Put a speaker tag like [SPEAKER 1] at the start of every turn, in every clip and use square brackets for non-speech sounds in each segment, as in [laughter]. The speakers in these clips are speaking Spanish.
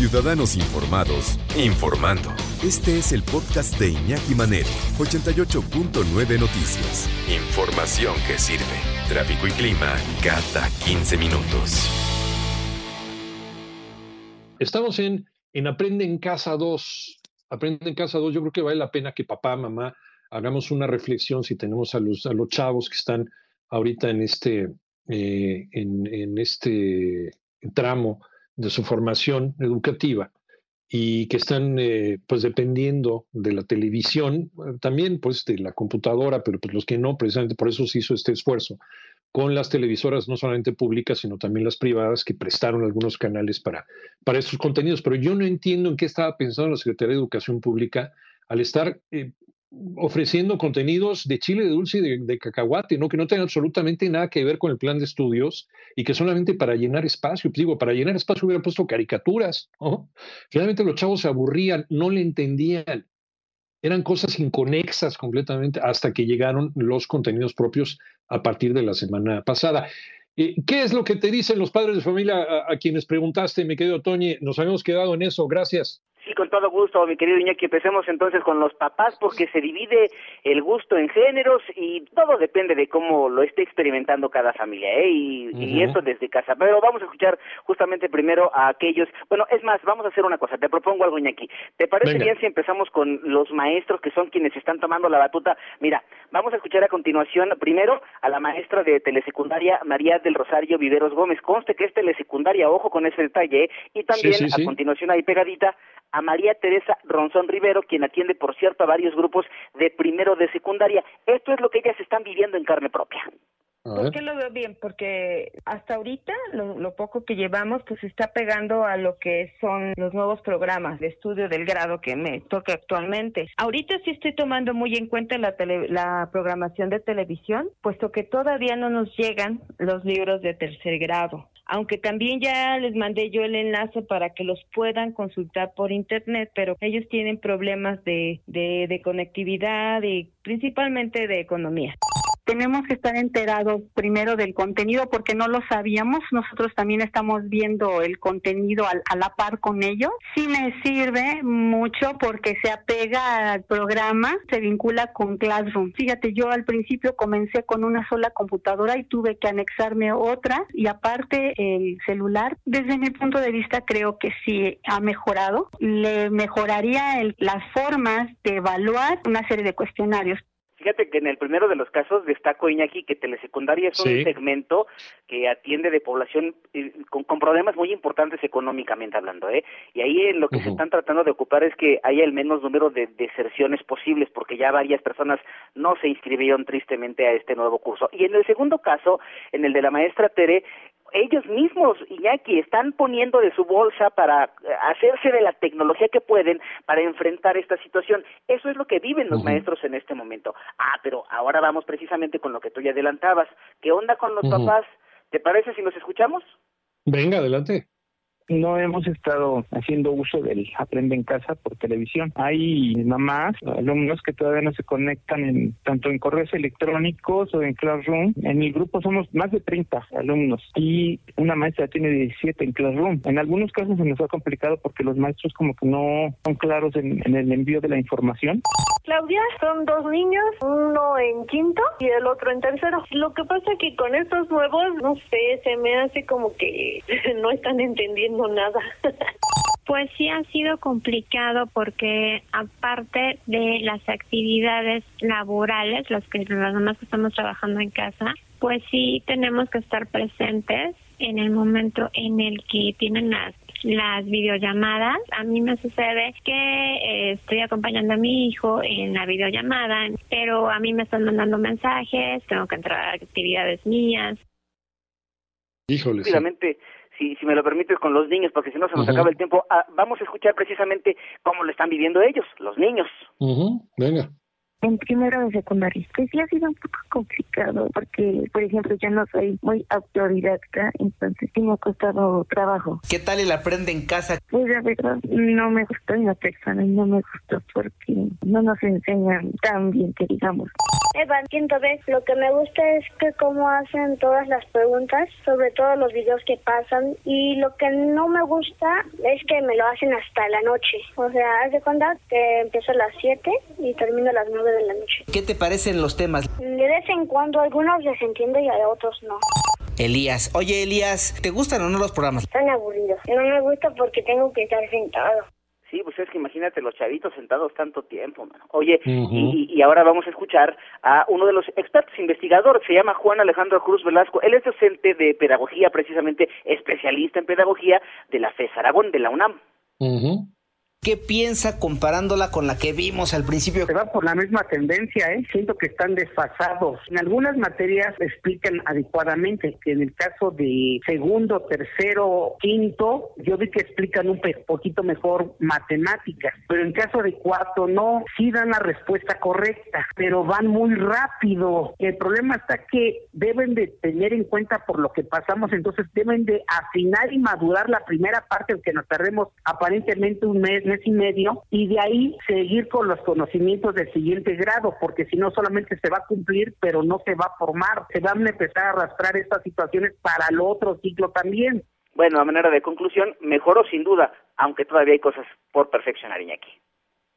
[SPEAKER 1] Ciudadanos informados, informando. Este es el podcast de Iñaki Manero, 88.9 Noticias. Información que sirve. Tráfico y clima cada 15 minutos.
[SPEAKER 2] Estamos en, en Aprende en Casa 2. Aprende en Casa 2. Yo creo que vale la pena que papá, mamá, hagamos una reflexión si tenemos a los, a los chavos que están ahorita en este, eh, en, en este tramo de su formación educativa y que están eh, pues dependiendo de la televisión, también pues de la computadora, pero pues los que no, precisamente por eso se hizo este esfuerzo con las televisoras no solamente públicas, sino también las privadas que prestaron algunos canales para, para estos contenidos. Pero yo no entiendo en qué estaba pensando la Secretaría de Educación Pública al estar eh, ofreciendo contenidos de chile, de dulce y de, cacahuate, ¿no? que no tengan absolutamente nada que ver con el plan de estudios y que solamente para llenar espacio, pues digo, para llenar espacio hubiera puesto caricaturas. Finalmente los chavos se aburrían, no le entendían. Eran cosas inconexas completamente hasta que llegaron los contenidos propios a partir de la semana pasada. Eh, ¿Qué es lo que te dicen los padres de familia a, a quienes preguntaste, mi querido Toñi? Nos habíamos quedado en eso. Gracias.
[SPEAKER 3] Sí, con todo gusto, mi querido Iñaki. Empecemos entonces con los papás porque se divide el gusto en géneros y todo depende de cómo lo esté experimentando cada familia, ¿eh? Y, y eso desde casa. Pero vamos a escuchar justamente primero a aquellos. Bueno, es más, vamos a hacer una cosa. Te propongo algo, Iñaki. ¿Te parece
[SPEAKER 2] Venga.
[SPEAKER 3] bien si empezamos con los maestros que son quienes están tomando la batuta? Mira, vamos a escuchar a continuación primero a la maestra de telesecundaria María del Rosario Viveros Gómez. Conste que es telesecundaria, ojo con ese detalle, ¿eh? Y también
[SPEAKER 2] sí, sí.
[SPEAKER 3] a continuación ahí pegadita a María Teresa Ronzón Rivero, quien atiende, por cierto, a varios grupos de primero de secundaria. Esto es lo que ellas están viviendo en carne propia.
[SPEAKER 4] ¿Por qué lo veo bien? Porque hasta ahorita, lo, lo poco que llevamos, pues está pegando a lo que son los nuevos programas de estudio del grado que me toca actualmente. Ahorita sí estoy tomando muy en cuenta la, tele- la programación de televisión, puesto que todavía no nos llegan los libros de tercer grado. Aunque también ya les mandé yo el enlace para que los puedan consultar por internet, pero ellos tienen problemas de, de, de conectividad y principalmente de economía.
[SPEAKER 5] Tenemos que estar enterados primero del contenido porque no lo sabíamos. Nosotros también estamos viendo el contenido al- a, la par con ellos. Sí me sirve mucho porque se apega al programa, se vincula con Classroom. Fíjate, yo al principio comencé con una sola computadora y tuve que anexarme otra y aparte el celular. Desde mi punto de vista creo que sí ha mejorado. Le mejoraría el- las formas de evaluar una serie de cuestionarios.
[SPEAKER 3] Fíjate que en el primero de los casos destaco, Iñaki, que telesecundaria es
[SPEAKER 2] Sí.
[SPEAKER 3] un segmento que atiende de población eh, con, con problemas muy importantes económicamente hablando, ¿eh? Y ahí en lo que se están tratando de ocupar es que haya el menos número de deserciones posibles, porque ya varias personas no se inscribieron tristemente a este nuevo curso. Y en el segundo caso, en el de la maestra Tere, ellos mismos, Iñaki, están poniendo de su bolsa para eh, hacerse de la tecnología que pueden para enfrentar esta situación. Eso es lo que viven los maestros en este momento. Ah, pero ahora vamos precisamente con lo que tú ya adelantabas. ¿Qué onda con los papás? ¿Te parece si los escuchamos?
[SPEAKER 2] Venga, adelante.
[SPEAKER 6] No hemos estado haciendo uso del Aprende en Casa por televisión. Hay mamás, alumnos que todavía no se conectan en tanto en correos electrónicos o en Classroom. En mi grupo somos más de 30 alumnos y una maestra tiene 17 en Classroom. En algunos casos se nos ha complicado porque los maestros como que no son claros en, el envío de la información.
[SPEAKER 7] Claudia, son dos niños, uno en quinto y el otro en tercero. Lo que pasa que con estos nuevos, no sé, se me hace como que [laughs] no están entendiendo nada. [laughs]
[SPEAKER 8] Pues sí ha sido complicado porque aparte de las actividades laborales, las que las demás que estamos trabajando en casa, pues sí tenemos que estar presentes en el momento en el que tienen las las videollamadas. A mí me sucede que eh, estoy acompañando a mi hijo en la videollamada, pero a mí me están mandando mensajes, tengo que entrar a actividades mías.
[SPEAKER 2] Híjole. sí.
[SPEAKER 3] Si, si me lo permites, con los niños, porque si no se nos acaba el tiempo. Ah, vamos a escuchar precisamente cómo lo están viviendo ellos, los niños.
[SPEAKER 2] Venga
[SPEAKER 9] en primero de secundaria. Pues sí ha sido un poco complicado porque, por ejemplo, yo no soy muy autodidacta, entonces sí me ha costado trabajo.
[SPEAKER 10] ¿Qué tal el aprende en casa?
[SPEAKER 9] Pues la verdad no me gustó en la persona y no me gustó porque no nos enseñan tan bien que digamos.
[SPEAKER 11] Evan, quinto vez, lo que me gusta es que cómo hacen todas las preguntas, sobre todo los videos que pasan, y lo que no me gusta es que me lo hacen hasta la noche. O sea, haz de cuenta que empiezo a las 7 y termino a las 9 de la noche.
[SPEAKER 10] ¿Qué te parecen los temas?
[SPEAKER 11] De vez en cuando algunos les entiendo y a otros no.
[SPEAKER 10] Elías, oye Elías, ¿te gustan o no los programas?
[SPEAKER 11] Están aburridos. No me gusta porque tengo que estar sentado.
[SPEAKER 3] Sí, pues es que imagínate los chavitos sentados tanto tiempo, mano. Oye, y, y, ahora vamos a escuchar a uno de los expertos investigadores, se llama Juan Alejandro Cruz Velasco. Él es docente de pedagogía, precisamente especialista en pedagogía de la FES Aragón, de la UNAM.
[SPEAKER 10] ¿Qué piensa comparándola con la que vimos al principio?
[SPEAKER 6] Se va por la misma tendencia, ¿eh? Siento que están desfasados. En algunas materias explican adecuadamente, que en el caso de segundo, tercero, quinto, yo vi que explican un poquito mejor matemáticas, pero en caso de cuarto no, sí dan la respuesta correcta, pero van muy rápido. El problema está que deben de tener en cuenta por lo que pasamos, entonces deben de afinar y madurar la primera parte, aunque nos tardemos aparentemente un mes mes y medio y de ahí seguir con los conocimientos del siguiente grado, porque si no solamente se va a cumplir, pero no se va a formar, se van a empezar a arrastrar estas situaciones para el otro ciclo también.
[SPEAKER 3] Bueno, a manera de conclusión, mejoró sin duda, aunque todavía hay cosas por perfeccionar, Iñaki.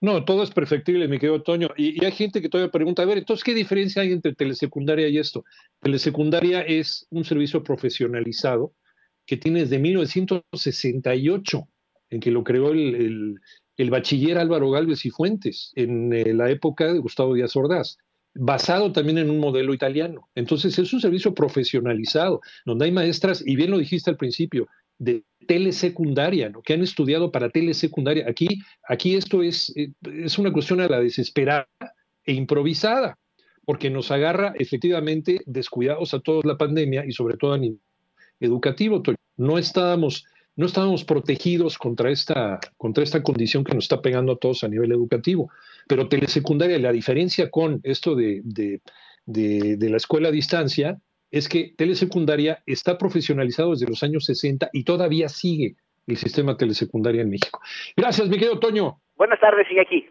[SPEAKER 2] No, todo es perfectible, mi querido Toño. Y, y, hay gente que todavía pregunta, a ver, entonces, ¿qué diferencia hay entre telesecundaria y esto? Telesecundaria es un servicio profesionalizado que tiene desde 1968 en que lo creó el, bachiller Álvaro Galvez y Fuentes en eh, la época de Gustavo Díaz Ordaz basado también en un modelo italiano. Entonces es un servicio profesionalizado, donde hay maestras, y bien lo dijiste al principio, de telesecundaria, ¿no? que han estudiado para telesecundaria. Aquí, aquí esto es, eh, es una cuestión a la desesperada e improvisada, porque nos agarra efectivamente descuidados a todos la pandemia y sobre todo a nivel educativo. No estábamos no estábamos protegidos contra esta, contra esta condición que nos está pegando a todos a nivel educativo. Pero telesecundaria, la diferencia con esto de, de, de, la escuela a distancia es que telesecundaria está profesionalizado desde los años 60 y todavía sigue el sistema telesecundaria en México. Gracias, mi querido Toño.
[SPEAKER 3] Buenas tardes, sigue aquí.